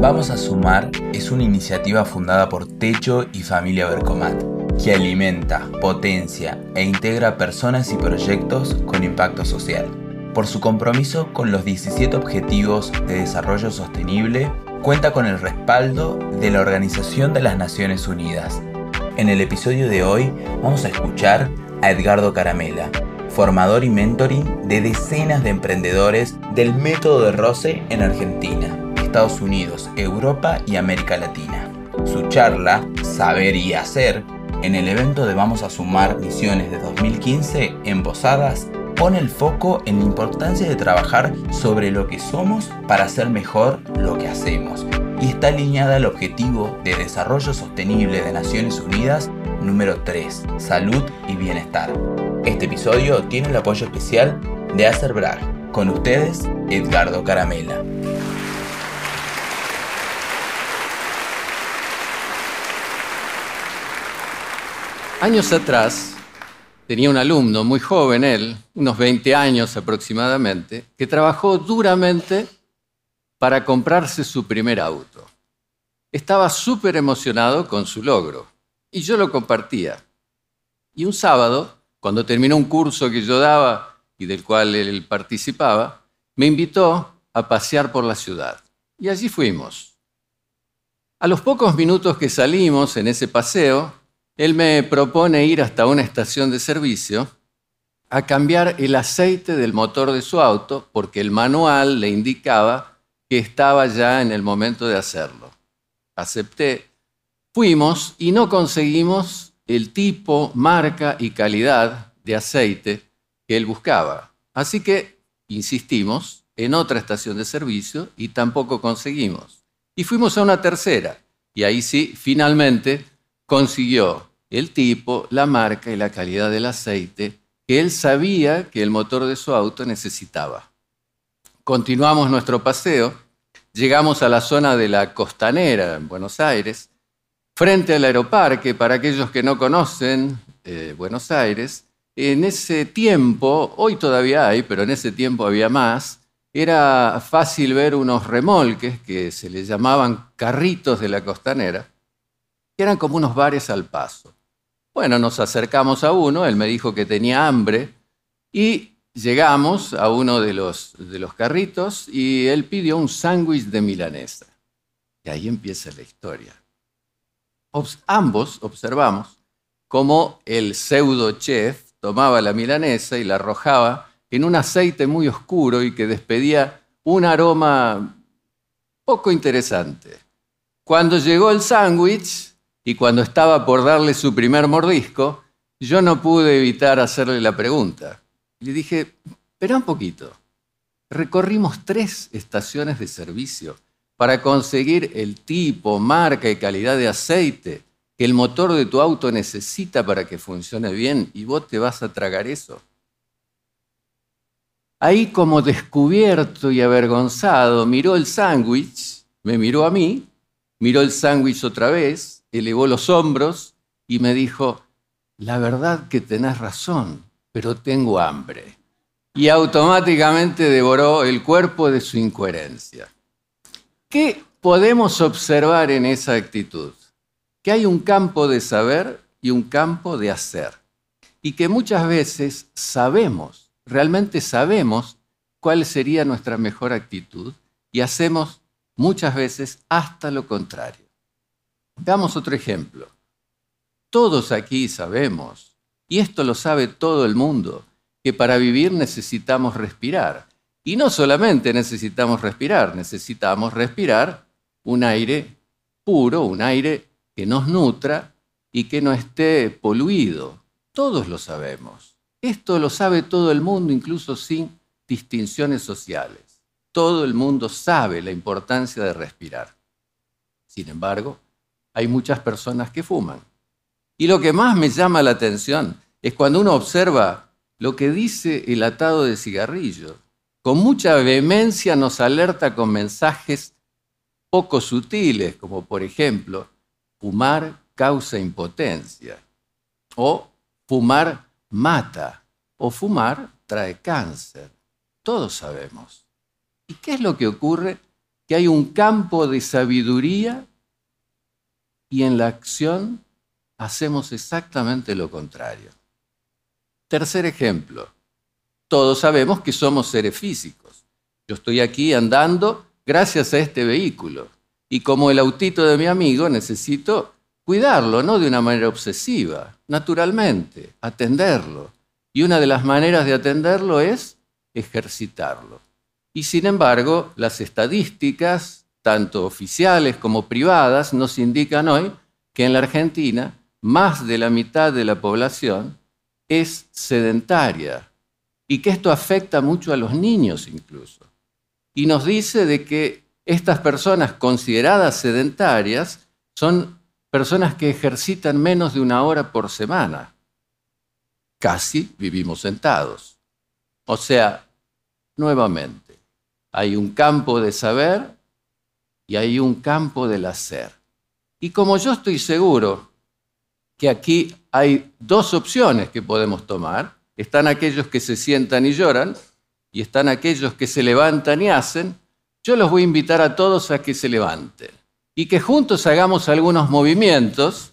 Vamos a Sumar es una iniciativa fundada por Techo y Familia Bercomat que alimenta, potencia e integra personas y proyectos con impacto social. Por su compromiso con los 17 Objetivos de Desarrollo Sostenible, cuenta con el respaldo de la Organización de las Naciones Unidas. En el episodio de hoy vamos a escuchar a Edgardo Caramela, formador y mentoring de decenas de emprendedores del método de Rose en Argentina, Estados Unidos, Europa y América Latina. Su charla, Saber y Hacer, en el evento de Vamos a Sumar Misiones de 2015 en Posadas, pone el foco en la importancia de trabajar sobre lo que somos para hacer mejor lo que hacemos y está alineada al objetivo de desarrollo sostenible de Naciones Unidas número 3, salud y bienestar. Este episodio tiene el apoyo especial de Acerbrag. Con ustedes, Edgardo Caramela. Años atrás, tenía un alumno muy joven, él, unos 20 años aproximadamente, que trabajó duramente para comprarse su primer auto. Estaba súper emocionado con su logro y yo lo compartía. Y un sábado, cuando terminó un curso que yo daba y del cual él participaba, me invitó a pasear por la ciudad. Y allí fuimos. A los pocos minutos que salimos en ese paseo, él me propone ir hasta una estación de servicio a cambiar el aceite del motor de su auto porque el manual le indicaba que estaba ya en el momento de hacerlo. Acepté. Fuimos y no conseguimos el tipo, marca y calidad de aceite que él buscaba. Así que insistimos en otra estación de servicio y tampoco conseguimos. Y fuimos a una tercera. Y ahí sí, finalmente consiguió el tipo, la marca y la calidad del aceite que él sabía que el motor de su auto necesitaba. Continuamos nuestro paseo, llegamos a la zona de la costanera en Buenos Aires, frente al aeroparque, para aquellos que no conocen eh, Buenos Aires, en ese tiempo, hoy todavía hay, pero en ese tiempo había más, era fácil ver unos remolques que se les llamaban carritos de la costanera, que eran como unos bares al paso. Bueno, nos acercamos a uno, él me dijo que tenía hambre y llegamos a uno de los, de los carritos y él pidió un sándwich de milanesa. Y ahí empieza la historia. ambos observamos cómo el pseudo chef tomaba la milanesa y la arrojaba en un aceite muy oscuro y que despedía un aroma poco interesante. Cuando llegó el sándwich, y cuando estaba por darle su primer mordisco, yo no pude evitar hacerle la pregunta. Le dije, espera un poquito. Recorrimos tres estaciones de servicio para conseguir el tipo, marca y calidad de aceite que el motor de tu auto necesita para que funcione bien y vos te vas a tragar eso. Ahí como descubierto y avergonzado, miró el sándwich, me miró a mí, miró el sándwich otra vez, elevó los hombros y me dijo, la verdad que tenés razón, pero tengo hambre. Y automáticamente devoró el cuerpo de su incoherencia. ¿Qué podemos observar en esa actitud? Que hay un campo de saber y un campo de hacer. Y que muchas veces sabemos, realmente sabemos cuál sería nuestra mejor actitud y hacemos muchas veces hasta lo contrario. Damos otro ejemplo. Todos aquí sabemos, y esto lo sabe todo el mundo, que para vivir necesitamos respirar. Y no solamente necesitamos respirar, necesitamos respirar un aire puro, un aire que nos nutra y que no esté poluido. Todos lo sabemos. Esto lo sabe todo el mundo, incluso sin distinciones sociales. Todo el mundo sabe la importancia de respirar. Sin embargo, hay muchas personas que fuman. Y lo que más me llama la atención es cuando uno observa lo que dice el atado de cigarrillos. Con mucha vehemencia nos alerta con mensajes poco sutiles, como por ejemplo, fumar causa impotencia, o fumar mata, o fumar trae cáncer. Todos sabemos. ¿Y qué es lo que ocurre que hay un campo de sabiduría y en la acción hacemos exactamente lo contrario. Tercer ejemplo, todos sabemos que somos seres físicos. Yo estoy aquí andando gracias a este vehículo y como el autito de mi amigo necesito cuidarlo, no de una manera obsesiva, naturalmente, atenderlo. Y una de las maneras de atenderlo es ejercitarlo. Y sin embargo, las estadísticas, tanto oficiales como privadas, nos indican hoy que en la Argentina más de la mitad de la población es sedentaria y que esto afecta mucho a los niños incluso. Y nos dice de que estas personas consideradas sedentarias son personas que ejercitan menos de una hora por semana. Casi vivimos sentados. O sea, nuevamente, hay un campo de saber y hay un campo del hacer. Y como yo estoy seguro que aquí hay dos opciones que podemos tomar, están aquellos que se sientan y lloran y están aquellos que se levantan y hacen, yo los voy a invitar a todos a que se levanten y que juntos hagamos algunos movimientos.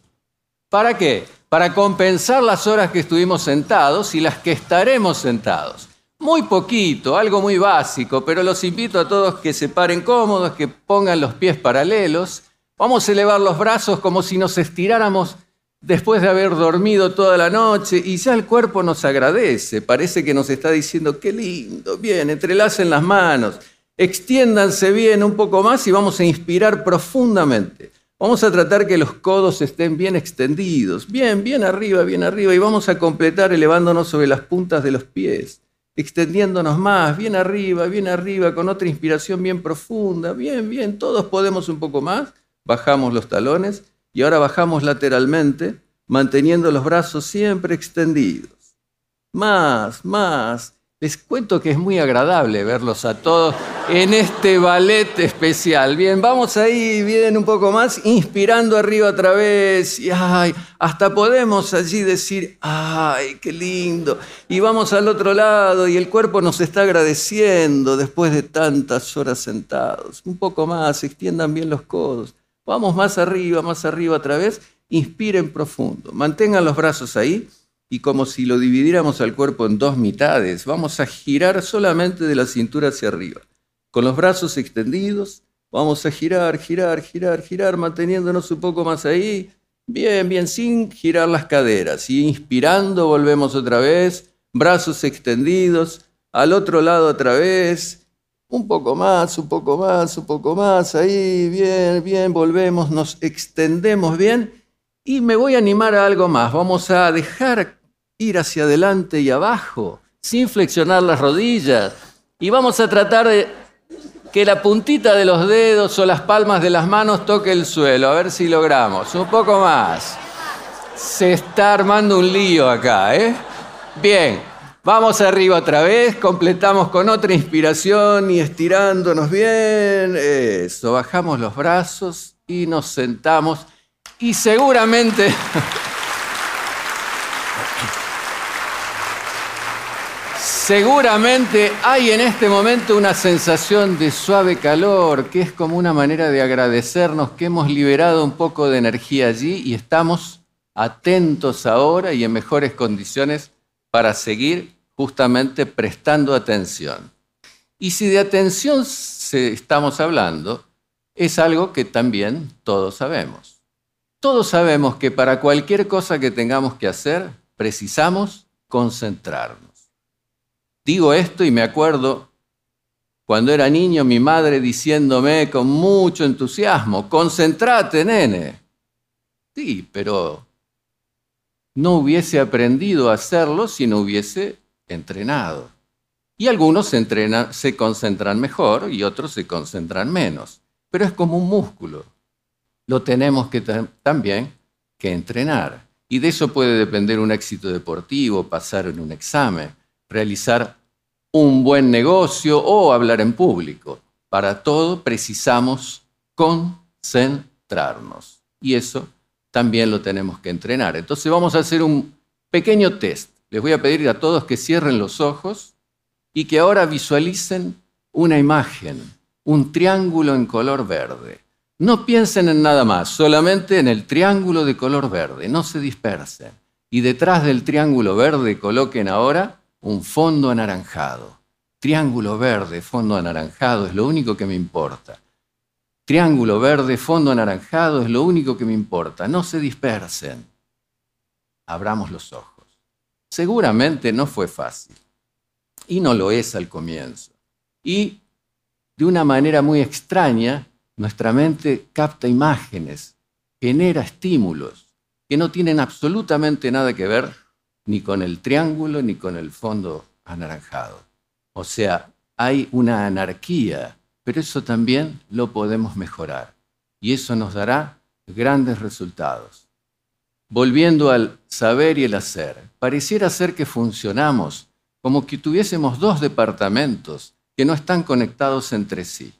¿Para qué? Para compensar las horas que estuvimos sentados y las que estaremos sentados. Muy poquito, algo muy básico, pero los invito a todos que se paren cómodos, que pongan los pies paralelos. Vamos a elevar los brazos como si nos estiráramos después de haber dormido toda la noche y ya el cuerpo nos agradece. Parece que nos está diciendo, qué lindo, bien, entrelacen las manos, extiéndanse bien un poco más y vamos a inspirar profundamente. Vamos a tratar que los codos estén bien extendidos, bien, bien arriba, bien arriba, y vamos a completar elevándonos sobre las puntas de los pies extendiéndonos más, bien arriba, bien arriba, con otra inspiración bien profunda, bien, bien, todos podemos un poco más, bajamos los talones y ahora bajamos lateralmente, manteniendo los brazos siempre extendidos. Más, más, les cuento que es muy agradable verlos a todos en este ballet especial. Bien, vamos ahí, bien un poco más, inspirando arriba otra vez. Y ay, hasta podemos allí decir, ay, qué lindo. Y vamos al otro lado y el cuerpo nos está agradeciendo después de tantas horas sentados. Un poco más, extiendan bien los codos. Vamos más arriba, más arriba otra vez. Inspiren profundo. Mantengan los brazos ahí y como si lo dividiéramos al cuerpo en dos mitades, vamos a girar solamente de la cintura hacia arriba. Con los brazos extendidos, vamos a girar, girar, girar, girar, manteniéndonos un poco más ahí. Bien, bien, sin girar las caderas. Y inspirando, volvemos otra vez, brazos extendidos, al otro lado otra vez. Un poco más, un poco más, un poco más, ahí, bien, bien, volvemos, nos extendemos bien y me voy a animar a algo más. Vamos a dejar ir hacia adelante y abajo, sin flexionar las rodillas. Y vamos a tratar de que la puntita de los dedos o las palmas de las manos toque el suelo. A ver si logramos. Un poco más. Se está armando un lío acá, ¿eh? Bien, vamos arriba otra vez, completamos con otra inspiración y estirándonos bien. Eso, bajamos los brazos y nos sentamos. Y seguramente... Seguramente hay en este momento una sensación de suave calor, que es como una manera de agradecernos que hemos liberado un poco de energía allí y estamos atentos ahora y en mejores condiciones para seguir justamente prestando atención. Y si de atención estamos hablando, es algo que también todos sabemos. Todos sabemos que para cualquier cosa que tengamos que hacer, precisamos concentrarnos. Digo esto y me acuerdo cuando era niño mi madre diciéndome con mucho entusiasmo, concentrate, nene. Sí, pero no hubiese aprendido a hacerlo si no hubiese entrenado. Y algunos se, entrenan, se concentran mejor y otros se concentran menos. Pero es como un músculo lo tenemos que también que entrenar. Y de eso puede depender un éxito deportivo, pasar en un examen, realizar un buen negocio o hablar en público. Para todo precisamos concentrarnos. Y eso también lo tenemos que entrenar. Entonces vamos a hacer un pequeño test. Les voy a pedir a todos que cierren los ojos y que ahora visualicen una imagen un triángulo en color verde. No piensen en nada más, solamente en el triángulo de color verde, no se dispersen. Y detrás del triángulo verde coloquen ahora un fondo anaranjado. Triángulo verde, fondo anaranjado, es lo único que me importa. Triángulo verde, fondo anaranjado, es lo único que me importa. No se dispersen. Abramos los ojos. Seguramente no fue fácil. Y no lo es al comienzo. Y de una manera muy extraña, nuestra mente capta imágenes, genera estímulos que no tienen absolutamente nada que ver ni con el triángulo ni con el fondo anaranjado. O sea, hay una anarquía, pero eso también lo podemos mejorar y eso nos dará grandes resultados. Volviendo al saber y el hacer, pareciera ser que funcionamos como que tuviésemos dos departamentos que no están conectados entre sí.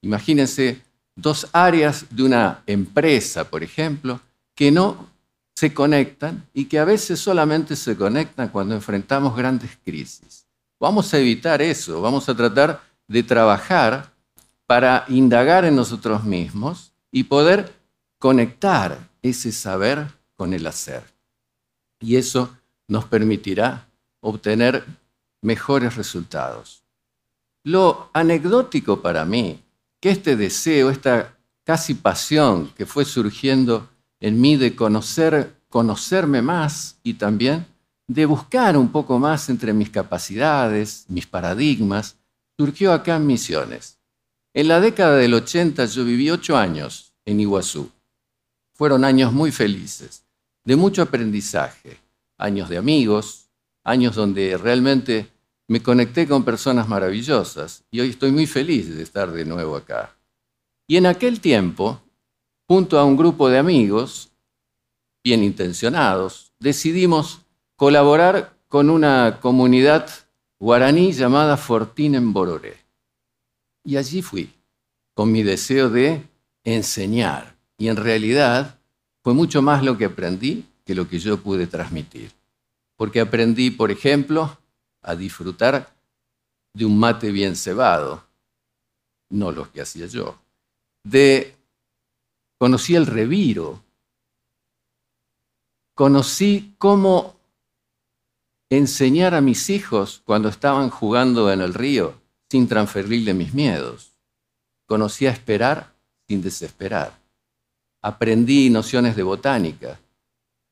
Imagínense dos áreas de una empresa, por ejemplo, que no se conectan y que a veces solamente se conectan cuando enfrentamos grandes crisis. Vamos a evitar eso, vamos a tratar de trabajar para indagar en nosotros mismos y poder conectar ese saber con el hacer. Y eso nos permitirá obtener mejores resultados. Lo anecdótico para mí, que este deseo, esta casi pasión que fue surgiendo en mí de conocer, conocerme más y también de buscar un poco más entre mis capacidades, mis paradigmas, surgió acá en Misiones. En la década del 80 yo viví ocho años en Iguazú. Fueron años muy felices, de mucho aprendizaje, años de amigos, años donde realmente me conecté con personas maravillosas y hoy estoy muy feliz de estar de nuevo acá. Y en aquel tiempo, junto a un grupo de amigos, bien intencionados, decidimos colaborar con una comunidad guaraní llamada Fortín en Bororé. Y allí fui, con mi deseo de enseñar. Y en realidad fue mucho más lo que aprendí que lo que yo pude transmitir. Porque aprendí, por ejemplo, a disfrutar de un mate bien cebado, no lo que hacía yo. De conocí el reviro, conocí cómo enseñar a mis hijos cuando estaban jugando en el río sin transferirle mis miedos. Conocí a esperar sin desesperar. Aprendí nociones de botánica,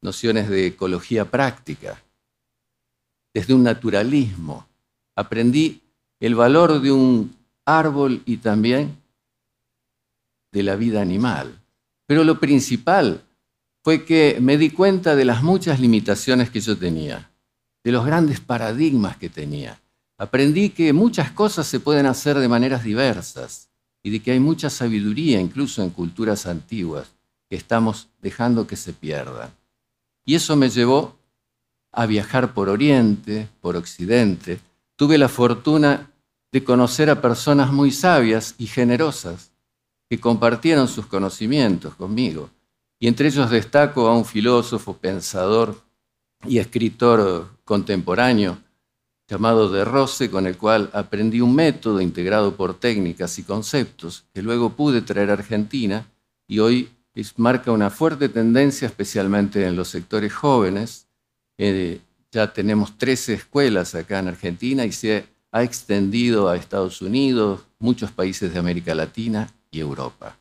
nociones de ecología práctica desde un naturalismo. Aprendí el valor de un árbol y también de la vida animal. Pero lo principal fue que me di cuenta de las muchas limitaciones que yo tenía, de los grandes paradigmas que tenía. Aprendí que muchas cosas se pueden hacer de maneras diversas y de que hay mucha sabiduría incluso en culturas antiguas que estamos dejando que se pierdan. Y eso me llevó a viajar por Oriente, por Occidente, tuve la fortuna de conocer a personas muy sabias y generosas que compartieron sus conocimientos conmigo. Y entre ellos destaco a un filósofo, pensador y escritor contemporáneo llamado De Rose, con el cual aprendí un método integrado por técnicas y conceptos que luego pude traer a Argentina y hoy marca una fuerte tendencia, especialmente en los sectores jóvenes, eh, ya tenemos 13 escuelas acá en Argentina y se ha extendido a Estados Unidos, muchos países de América Latina y Europa.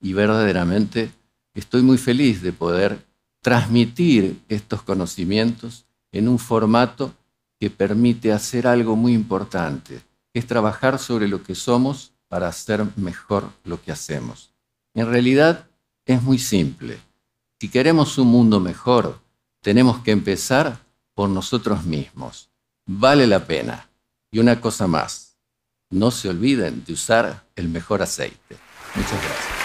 Y verdaderamente estoy muy feliz de poder transmitir estos conocimientos en un formato que permite hacer algo muy importante, que es trabajar sobre lo que somos para hacer mejor lo que hacemos. En realidad es muy simple. Si queremos un mundo mejor, tenemos que empezar por nosotros mismos. Vale la pena. Y una cosa más, no se olviden de usar el mejor aceite. Muchas gracias.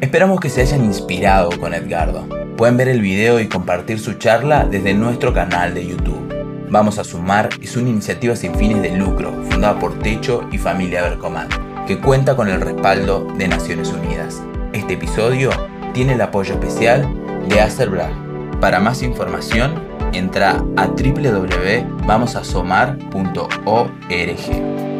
Esperamos que se hayan inspirado con Edgardo. Pueden ver el video y compartir su charla desde nuestro canal de YouTube. Vamos a Sumar es una iniciativa sin fines de lucro fundada por Techo y Familia Bercoman, que cuenta con el respaldo de Naciones Unidas. Este episodio tiene el apoyo especial de Acerbrad, Para más información, entra a www.vamosasomar.org.